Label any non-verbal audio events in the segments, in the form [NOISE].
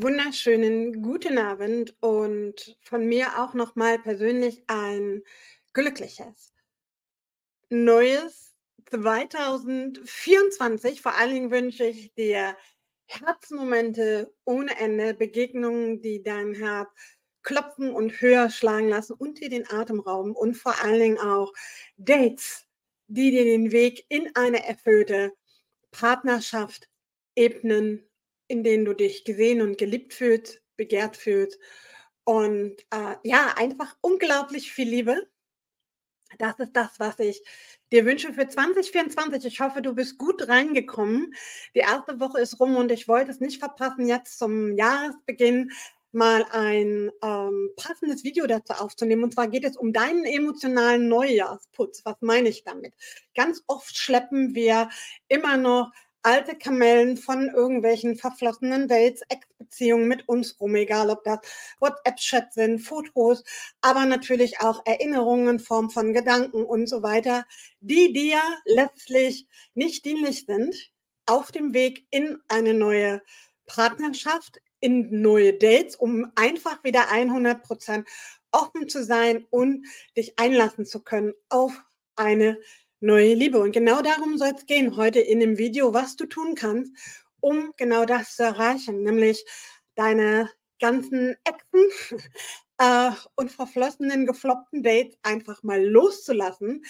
wunderschönen guten Abend und von mir auch noch mal persönlich ein glückliches neues 2024. Vor allen Dingen wünsche ich dir Herzmomente ohne Ende, Begegnungen, die dein Herz klopfen und höher schlagen lassen und dir den Atem rauben und vor allen Dingen auch Dates, die dir den Weg in eine erfüllte Partnerschaft ebnen in denen du dich gesehen und geliebt fühlst, begehrt fühlst. Und äh, ja, einfach unglaublich viel Liebe. Das ist das, was ich dir wünsche für 2024. Ich hoffe, du bist gut reingekommen. Die erste Woche ist rum und ich wollte es nicht verpassen, jetzt zum Jahresbeginn mal ein ähm, passendes Video dazu aufzunehmen. Und zwar geht es um deinen emotionalen Neujahrsputz. Was meine ich damit? Ganz oft schleppen wir immer noch alte Kamellen von irgendwelchen verflossenen Dates, Ex-Beziehungen mit uns rum, egal ob das WhatsApp-Chats sind, Fotos, aber natürlich auch Erinnerungen in Form von Gedanken und so weiter, die dir letztlich nicht dienlich sind auf dem Weg in eine neue Partnerschaft, in neue Dates, um einfach wieder 100 Prozent offen zu sein und dich einlassen zu können auf eine neue Liebe. Und genau darum soll es gehen heute in dem Video, was du tun kannst, um genau das zu erreichen, nämlich deine ganzen Exen [LAUGHS] äh, und verflossenen, gefloppten Dates einfach mal loszulassen,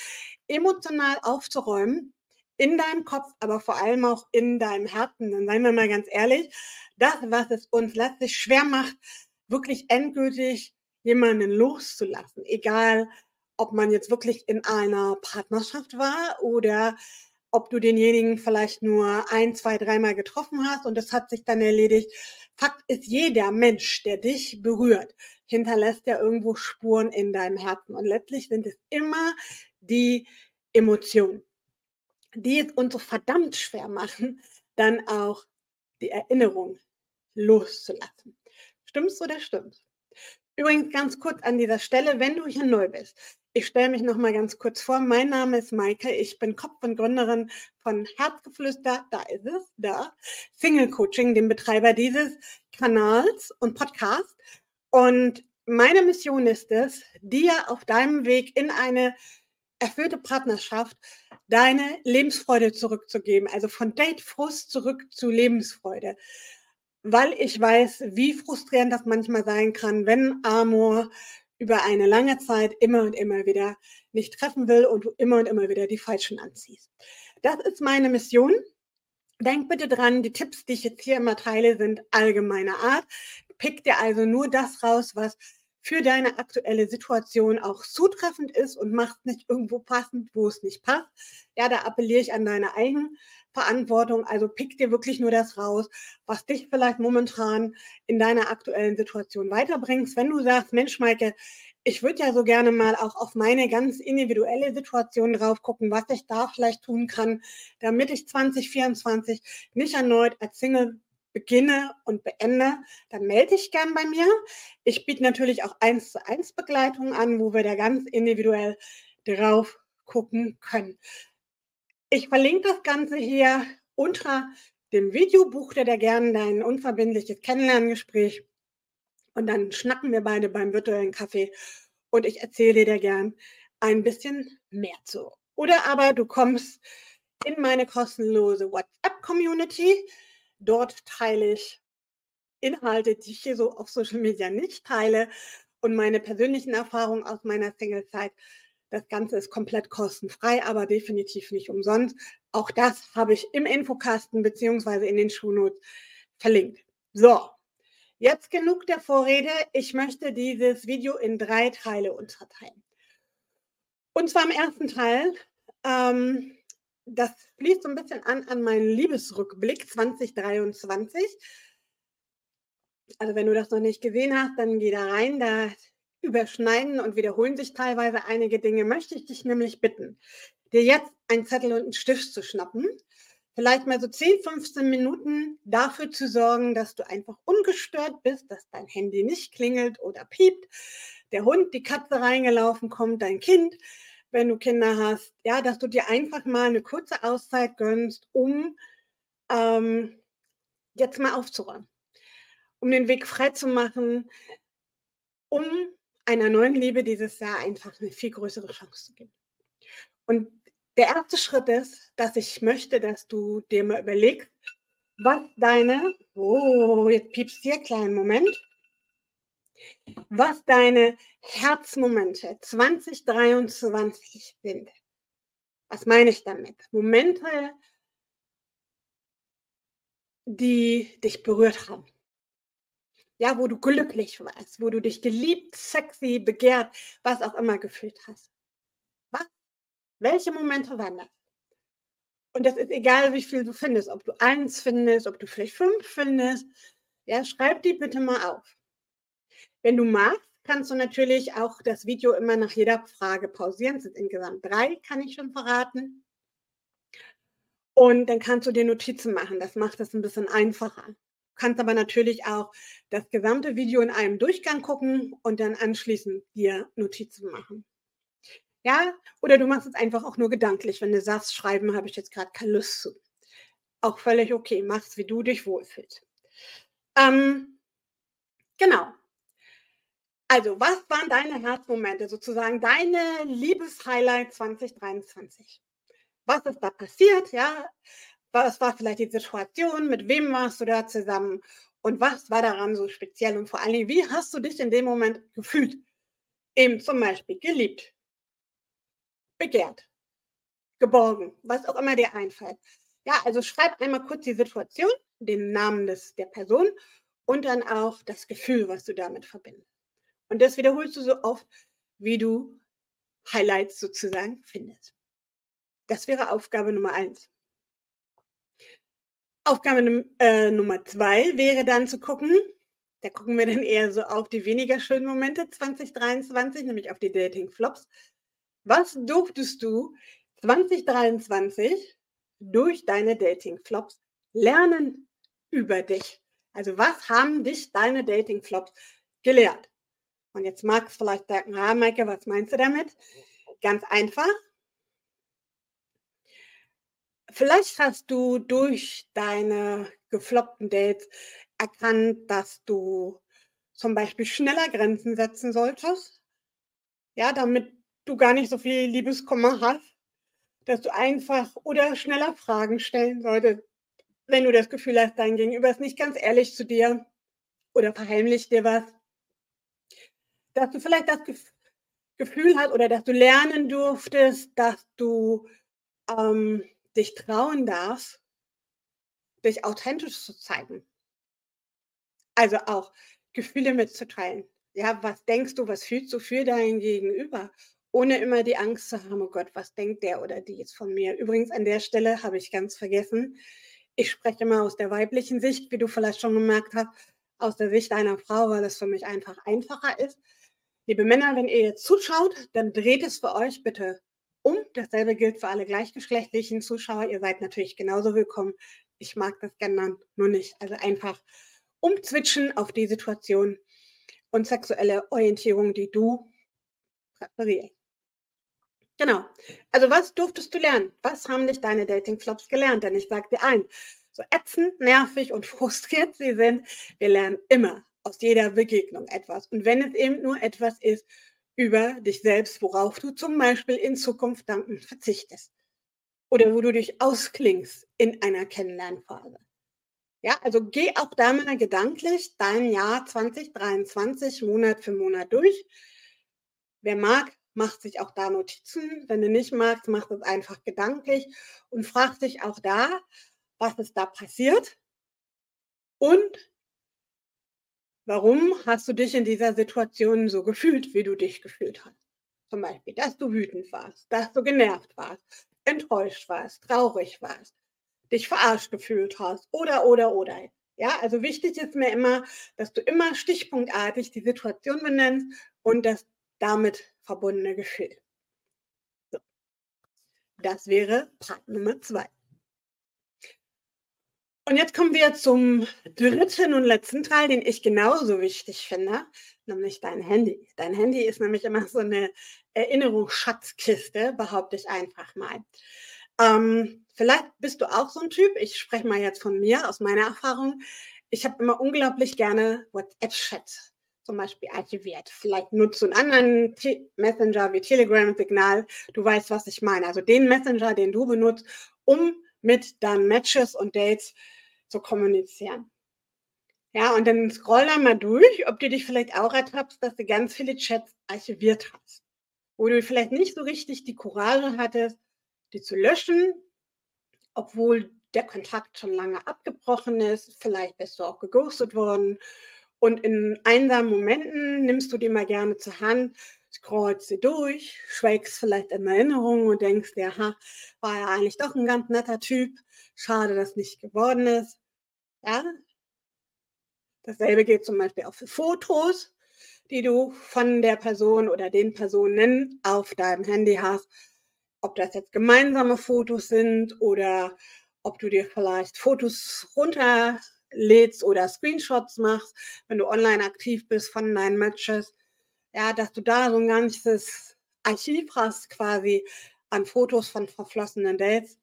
emotional aufzuräumen, in deinem Kopf, aber vor allem auch in deinem Herzen. Dann seien wir mal ganz ehrlich, das, was es uns letztlich schwer macht, wirklich endgültig jemanden loszulassen, egal ob man jetzt wirklich in einer Partnerschaft war oder ob du denjenigen vielleicht nur ein, zwei, dreimal getroffen hast und das hat sich dann erledigt. Fakt ist, jeder Mensch, der dich berührt, hinterlässt ja irgendwo Spuren in deinem Herzen. Und letztlich sind es immer die Emotionen, die es uns so verdammt schwer machen, dann auch die Erinnerung loszulassen. Stimmt's oder stimmt's? Übrigens ganz kurz an dieser Stelle, wenn du hier neu bist. Ich stelle mich noch mal ganz kurz vor. Mein Name ist Maike. Ich bin Kopf und Gründerin von Herzgeflüster. Da ist es, da. Single Coaching, dem Betreiber dieses Kanals und Podcast. Und meine Mission ist es, dir auf deinem Weg in eine erfüllte Partnerschaft deine Lebensfreude zurückzugeben. Also von Datefrust zurück zu Lebensfreude weil ich weiß, wie frustrierend das manchmal sein kann, wenn Amor über eine lange Zeit immer und immer wieder nicht treffen will und du immer und immer wieder die Falschen anziehst. Das ist meine Mission. Denk bitte dran, die Tipps, die ich jetzt hier immer teile, sind allgemeiner Art. Pick dir also nur das raus, was für deine aktuelle Situation auch zutreffend ist und mach nicht irgendwo passend, wo es nicht passt. Ja, da appelliere ich an deine eigenen Verantwortung. Also pick dir wirklich nur das raus, was dich vielleicht momentan in deiner aktuellen Situation weiterbringt. Wenn du sagst, Mensch, Maike, ich würde ja so gerne mal auch auf meine ganz individuelle Situation drauf gucken, was ich da vielleicht tun kann, damit ich 2024 nicht erneut als Single beginne und beende, dann melde dich gern bei mir. Ich biete natürlich auch eins zu eins Begleitung an, wo wir da ganz individuell drauf gucken können. Ich verlinke das Ganze hier unter dem Video. Buch dir da gerne dein unverbindliches Kennenlerngespräch. Und dann schnacken wir beide beim virtuellen Kaffee und ich erzähle dir gern ein bisschen mehr zu. Oder aber du kommst in meine kostenlose WhatsApp-Community. Dort teile ich Inhalte, die ich hier so auf Social Media nicht teile und meine persönlichen Erfahrungen aus meiner Single-Zeit das Ganze ist komplett kostenfrei, aber definitiv nicht umsonst. Auch das habe ich im Infokasten beziehungsweise in den Shownotes verlinkt. So, jetzt genug der Vorrede. Ich möchte dieses Video in drei Teile unterteilen. Und zwar im ersten Teil, ähm, das fließt so ein bisschen an an meinen Liebesrückblick 2023. Also wenn du das noch nicht gesehen hast, dann geh da rein. Da überschneiden und wiederholen sich teilweise einige Dinge, möchte ich dich nämlich bitten, dir jetzt einen Zettel und einen Stift zu schnappen, vielleicht mal so 10, 15 Minuten dafür zu sorgen, dass du einfach ungestört bist, dass dein Handy nicht klingelt oder piept, der Hund, die Katze reingelaufen kommt, dein Kind, wenn du Kinder hast, ja, dass du dir einfach mal eine kurze Auszeit gönnst, um ähm, jetzt mal aufzuräumen um den Weg frei zu machen, um einer neuen Liebe dieses Jahr einfach eine viel größere Chance zu geben. Und der erste Schritt ist, dass ich möchte, dass du dir mal überlegst, was deine, oh, jetzt piepst hier, kleinen Moment, was deine Herzmomente 2023 sind. Was meine ich damit? Momente, die dich berührt haben. Ja, wo du glücklich warst, wo du dich geliebt, sexy, begehrt, was auch immer gefühlt hast. Was? Welche Momente waren das? Und das ist egal, wie viel du findest, ob du eins findest, ob du vielleicht fünf findest. Ja, schreib die bitte mal auf. Wenn du magst, kannst du natürlich auch das Video immer nach jeder Frage pausieren. Es sind insgesamt drei, kann ich schon verraten. Und dann kannst du dir Notizen machen. Das macht es ein bisschen einfacher. Du kannst aber natürlich auch das gesamte Video in einem Durchgang gucken und dann anschließend dir Notizen machen. Ja, oder du machst es einfach auch nur gedanklich, wenn du sagst, schreiben habe ich jetzt gerade keine Lust zu. Auch völlig okay, mach's, wie du dich wohlfühlst. Ähm, genau. Also, was waren deine Herzmomente, sozusagen deine Liebeshighlight 2023? Was ist da passiert? Ja, was war vielleicht die Situation? Mit wem warst du da zusammen? Und was war daran so speziell? Und vor allen Dingen, wie hast du dich in dem Moment gefühlt? Eben zum Beispiel geliebt, begehrt, geborgen, was auch immer dir einfällt. Ja, also schreib einmal kurz die Situation, den Namen des, der Person und dann auch das Gefühl, was du damit verbindest. Und das wiederholst du so oft, wie du Highlights sozusagen findest. Das wäre Aufgabe Nummer eins. Aufgabe äh, Nummer zwei wäre dann zu gucken, da gucken wir dann eher so auf die weniger schönen Momente 2023, nämlich auf die Dating-Flops. Was durftest du 2023 durch deine Dating-Flops lernen über dich? Also was haben dich deine Dating-Flops gelehrt? Und jetzt magst du vielleicht sagen, ah, Maike, was meinst du damit? Ganz einfach. Vielleicht hast du durch deine gefloppten Dates erkannt, dass du zum Beispiel schneller Grenzen setzen solltest. Ja, damit du gar nicht so viel Liebeskummer hast, dass du einfach oder schneller Fragen stellen solltest, wenn du das Gefühl hast, dein Gegenüber ist nicht ganz ehrlich zu dir oder verheimlicht dir was. Dass du vielleicht das Gefühl hast oder dass du lernen durftest, dass du ähm, dich trauen darfst, dich authentisch zu zeigen. Also auch Gefühle mitzuteilen. Ja, was denkst du, was fühlst du für dein Gegenüber? ohne immer die Angst zu haben, oh Gott, was denkt der oder die jetzt von mir? Übrigens, an der Stelle habe ich ganz vergessen, ich spreche immer aus der weiblichen Sicht, wie du vielleicht schon gemerkt hast, aus der Sicht einer Frau, weil es für mich einfach einfacher ist. Liebe Männer, wenn ihr jetzt zuschaut, dann dreht es für euch bitte um. Dasselbe gilt für alle gleichgeschlechtlichen Zuschauer. Ihr seid natürlich genauso willkommen. Ich mag das gerne nur nicht. Also einfach umzwitschen auf die Situation und sexuelle Orientierung, die du präferierst. Genau. Also was durftest du lernen? Was haben dich deine Dating-Flops gelernt? Denn ich sage dir ein, so ätzend, nervig und [LAUGHS] frustriert sie sind, wir lernen immer aus jeder Begegnung etwas. Und wenn es eben nur etwas ist über dich selbst, worauf du zum Beispiel in Zukunft danken verzichtest. Oder wo du dich ausklingst in einer Kennenlernphase. Ja, also geh auch da mal gedanklich dein Jahr 2023 Monat für Monat durch. Wer mag, macht sich auch da Notizen. Wenn du nicht magst, mach es einfach gedanklich und frag dich auch da, was ist da passiert und warum hast du dich in dieser Situation so gefühlt, wie du dich gefühlt hast. Zum Beispiel, dass du wütend warst, dass du genervt warst, enttäuscht warst, traurig warst, dich verarscht gefühlt hast oder, oder, oder. Ja, also wichtig ist mir immer, dass du immer stichpunktartig die Situation benennst und dass damit verbundene Gefühl. So. Das wäre Part Nummer zwei. Und jetzt kommen wir zum dritten und letzten Teil, den ich genauso wichtig finde, nämlich dein Handy. Dein Handy ist nämlich immer so eine Erinnerungsschatzkiste, behaupte ich einfach mal. Ähm, vielleicht bist du auch so ein Typ, ich spreche mal jetzt von mir, aus meiner Erfahrung. ich habe immer unglaublich gerne WhatsApp-Chats zum Beispiel archiviert. Vielleicht nutzt du einen anderen T Messenger wie Telegram, Signal. Du weißt, was ich meine. Also den Messenger, den du benutzt, um mit deinen Matches und Dates zu kommunizieren. Ja, und dann scroll da mal durch, ob du dich vielleicht auch ertappst, dass du ganz viele Chats archiviert hast. Wo du vielleicht nicht so richtig die Courage hattest, die zu löschen, obwohl der Kontakt schon lange abgebrochen ist. Vielleicht bist du auch geghostet worden. Und in einsamen Momenten nimmst du die mal gerne zur Hand, scrollst sie durch, schwelgst vielleicht in Erinnerungen und denkst dir, ha, war ja eigentlich doch ein ganz netter Typ. Schade, dass nicht geworden ist. Ja, Dasselbe gilt zum Beispiel auch für Fotos, die du von der Person oder den Personen auf deinem Handy hast. Ob das jetzt gemeinsame Fotos sind oder ob du dir vielleicht Fotos runterlädst oder Screenshots machst, wenn du online aktiv bist von deinen Matches. Ja, dass du da so ein ganzes Archiv hast quasi an Fotos von verflossenen Dates.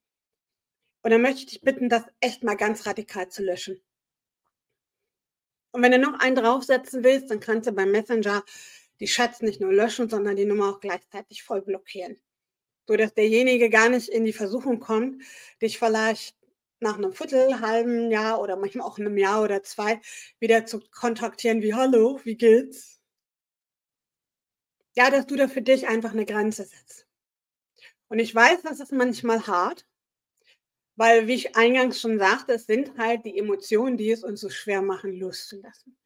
Und dann möchte ich dich bitten, das echt mal ganz radikal zu löschen. Und wenn du noch einen draufsetzen willst, dann kannst du beim Messenger die Chats nicht nur löschen, sondern die Nummer auch gleichzeitig voll blockieren. So dass derjenige gar nicht in die Versuchung kommt, dich vielleicht nach einem Viertel, halben Jahr oder manchmal auch einem Jahr oder zwei wieder zu kontaktieren wie Hallo, wie geht's? Ja, dass du da für dich einfach eine Grenze setzt. Und ich weiß, das ist manchmal hart, weil, wie ich eingangs schon sagte, es sind halt die Emotionen, die es uns so schwer machen, loszulassen.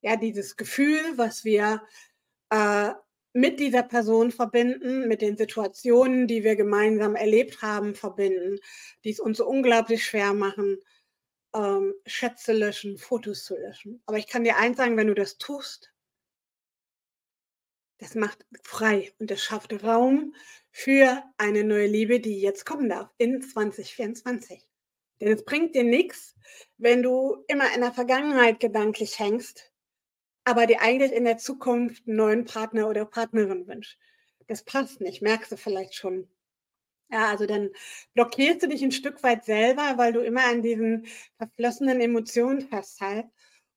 Ja, dieses Gefühl, was wir äh, mit dieser Person verbinden, mit den Situationen, die wir gemeinsam erlebt haben, verbinden, die es uns so unglaublich schwer machen, ähm, Schätze löschen, Fotos zu löschen. Aber ich kann dir eins sagen, wenn du das tust, das macht frei und das schafft Raum für eine neue Liebe, die jetzt kommen darf in 2024. Denn es bringt dir nichts, wenn du immer in der Vergangenheit gedanklich hängst, aber dir eigentlich in der Zukunft einen neuen Partner oder Partnerin wünschst. Das passt nicht, merkst du vielleicht schon. Ja, also dann blockierst du dich ein Stück weit selber, weil du immer an diesen verflossenen Emotionen festhältst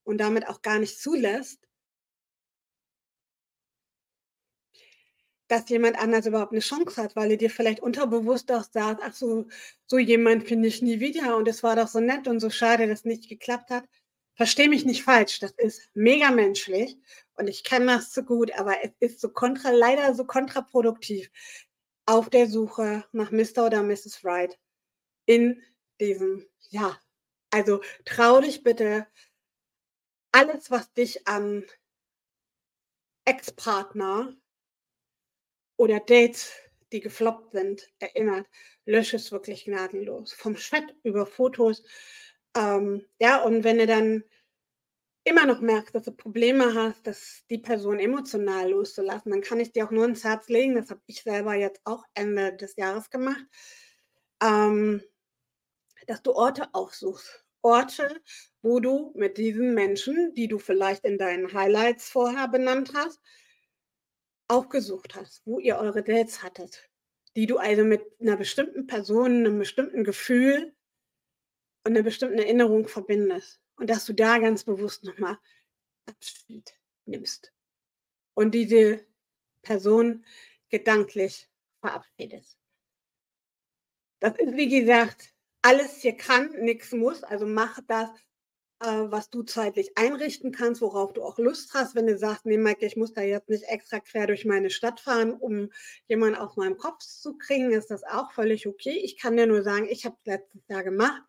und damit auch gar nicht zulässt, dass jemand anders überhaupt eine Chance hat, weil er dir vielleicht unterbewusst auch sagt: „Ach so so jemand finde ich nie wieder und es war doch so nett und so schade, dass nicht geklappt hat.“ Verstehe mich nicht falsch, das ist mega menschlich und ich kenne das so gut, aber es ist so kontra leider so kontraproduktiv auf der Suche nach Mr. oder Mrs. Right in diesem ja, also trau dich bitte alles, was dich an Ex-Partner oder Dates, die gefloppt sind, erinnert, lösche es wirklich gnadenlos. Vom Chat über Fotos. Ähm, ja, und wenn du dann immer noch merkst, dass du Probleme hast, dass die Person emotional loszulassen, dann kann ich dir auch nur ins Herz legen, das habe ich selber jetzt auch Ende des Jahres gemacht, ähm, dass du Orte aufsuchst. Orte, wo du mit diesen Menschen, die du vielleicht in deinen Highlights vorher benannt hast, aufgesucht hast, wo ihr eure Dates hattet, die du also mit einer bestimmten Person, einem bestimmten Gefühl und einer bestimmten Erinnerung verbindest. Und dass du da ganz bewusst nochmal Abschied nimmst und diese Person gedanklich verabschiedest. Das ist, wie gesagt, alles hier kann, nichts muss. Also mach das, was du zeitlich einrichten kannst, worauf du auch Lust hast. Wenn du sagst, nee, Mike, ich muss da jetzt nicht extra quer durch meine Stadt fahren, um jemanden auf meinem Kopf zu kriegen, ist das auch völlig okay. Ich kann dir nur sagen, ich habe es letztes Jahr gemacht,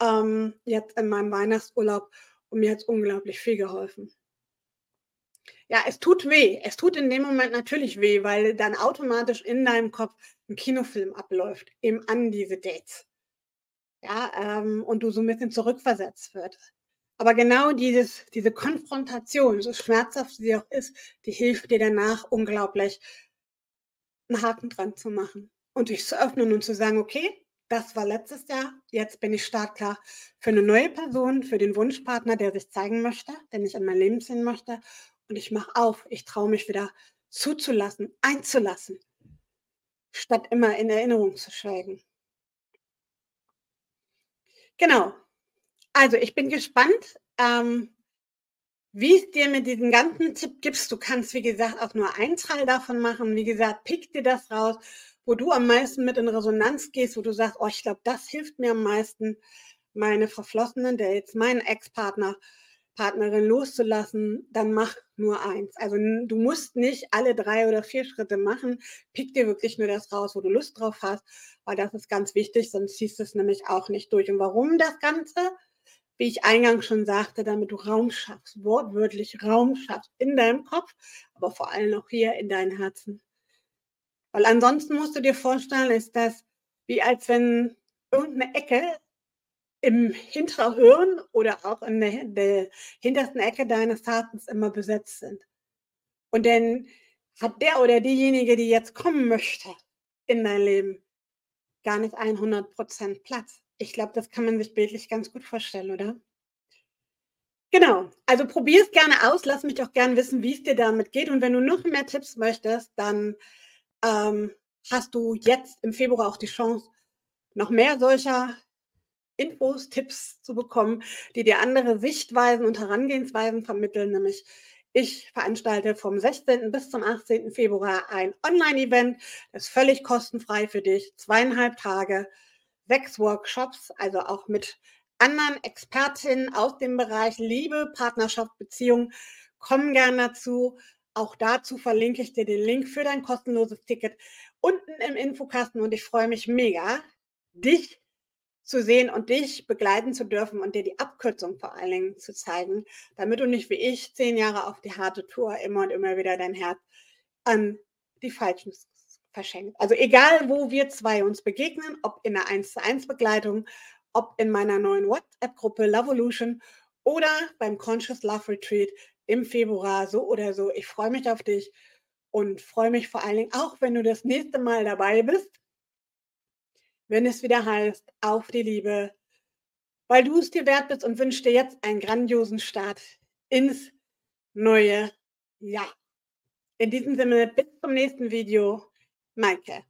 ähm, jetzt in meinem Weihnachtsurlaub und mir hat es unglaublich viel geholfen. Ja, es tut weh. Es tut in dem Moment natürlich weh, weil dann automatisch in deinem Kopf ein Kinofilm abläuft, eben an diese Dates ja, ähm, und du so ein bisschen zurückversetzt wird. Aber genau dieses, diese Konfrontation, so schmerzhaft sie auch ist, die hilft dir danach unglaublich, einen Haken dran zu machen und dich zu öffnen und zu sagen, okay, das war letztes Jahr, jetzt bin ich startklar für eine neue Person, für den Wunschpartner, der sich zeigen möchte, den ich in mein Leben ziehen möchte. Und ich mache auf, ich traue mich wieder zuzulassen, einzulassen, statt immer in Erinnerung zu schwelgen. Genau. Also, ich bin gespannt, ähm, wie es dir mit diesem ganzen Tipp gibst. Du kannst, wie gesagt, auch nur ein Teil davon machen. Wie gesagt, pick dir das raus, wo du am meisten mit in Resonanz gehst, wo du sagst: „Oh, ich glaube, das hilft mir am meisten, meine Verflossenen, der jetzt meinen Ex-Partner Partnerin loszulassen, dann mach nur eins. Also du musst nicht alle drei oder vier Schritte machen. Pick dir wirklich nur das raus, wo du Lust drauf hast, weil das ist ganz wichtig, sonst ziehst du es nämlich auch nicht durch. Und warum das Ganze? Wie ich eingangs schon sagte, damit du Raum schaffst, wortwörtlich Raum schaffst in deinem Kopf, aber vor allem auch hier in deinem Herzen. Weil ansonsten musst du dir vorstellen, ist das wie als wenn irgendeine Ecke im Hinterhirn oder auch in der, der hintersten Ecke deines Herzens immer besetzt sind. Und dann hat der oder diejenige, die jetzt kommen möchte in dein Leben, gar nicht 100% Platz. Ich glaube, das kann man sich bildlich ganz gut vorstellen, oder? Genau, also probier es gerne aus, lass mich auch gerne wissen, wie es dir damit geht. Und wenn du noch mehr Tipps möchtest, dann ähm, hast du jetzt im Februar auch die Chance, noch mehr solcher Infos, Tipps zu bekommen, die dir andere Sichtweisen und Herangehensweisen vermitteln. Nämlich ich veranstalte vom 16. bis zum 18. Februar ein Online-Event, das ist völlig kostenfrei für dich. Zweieinhalb Tage, sechs Workshops, also auch mit anderen Expertinnen aus dem Bereich Liebe, Partnerschaft, Beziehung. Kommen gern dazu. Auch dazu verlinke ich dir den Link für dein kostenloses Ticket unten im Infokasten und ich freue mich mega, dich zu sehen und dich begleiten zu dürfen und dir die Abkürzung vor allen Dingen zu zeigen, damit du nicht wie ich zehn Jahre auf die harte Tour immer und immer wieder dein Herz an die Falschen verschenkst. Also egal, wo wir zwei uns begegnen, ob in einer 1 zu 1 Begleitung, ob in meiner neuen WhatsApp-Gruppe Lovolution oder beim Conscious Love Retreat im Februar, so oder so. Ich freue mich auf dich und freue mich vor allen Dingen auch, wenn du das nächste Mal dabei bist wenn es wieder heißt, auf die Liebe, weil du es dir wert bist und wünsche dir jetzt einen grandiosen Start ins neue Jahr. In diesem Sinne, bis zum nächsten Video. Maike.